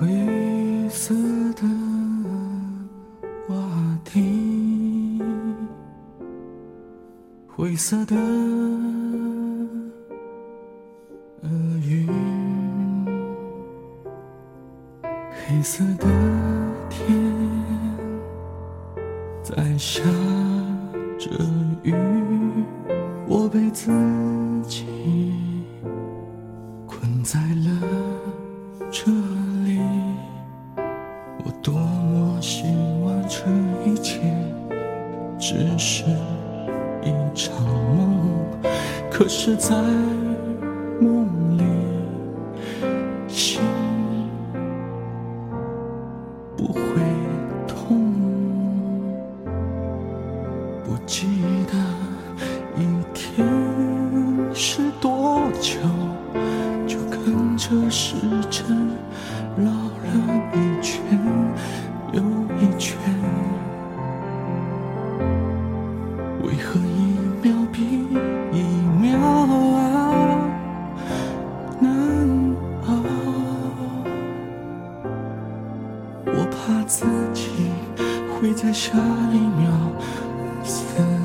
灰色的瓦堤，灰色的厄运，黑色的天在下着雨，我被自己困在了这。多么希望这一切只是一场梦，可是，在梦里，心不会痛。不记得一天是多久，就跟着时针绕怕自己会在下一秒死。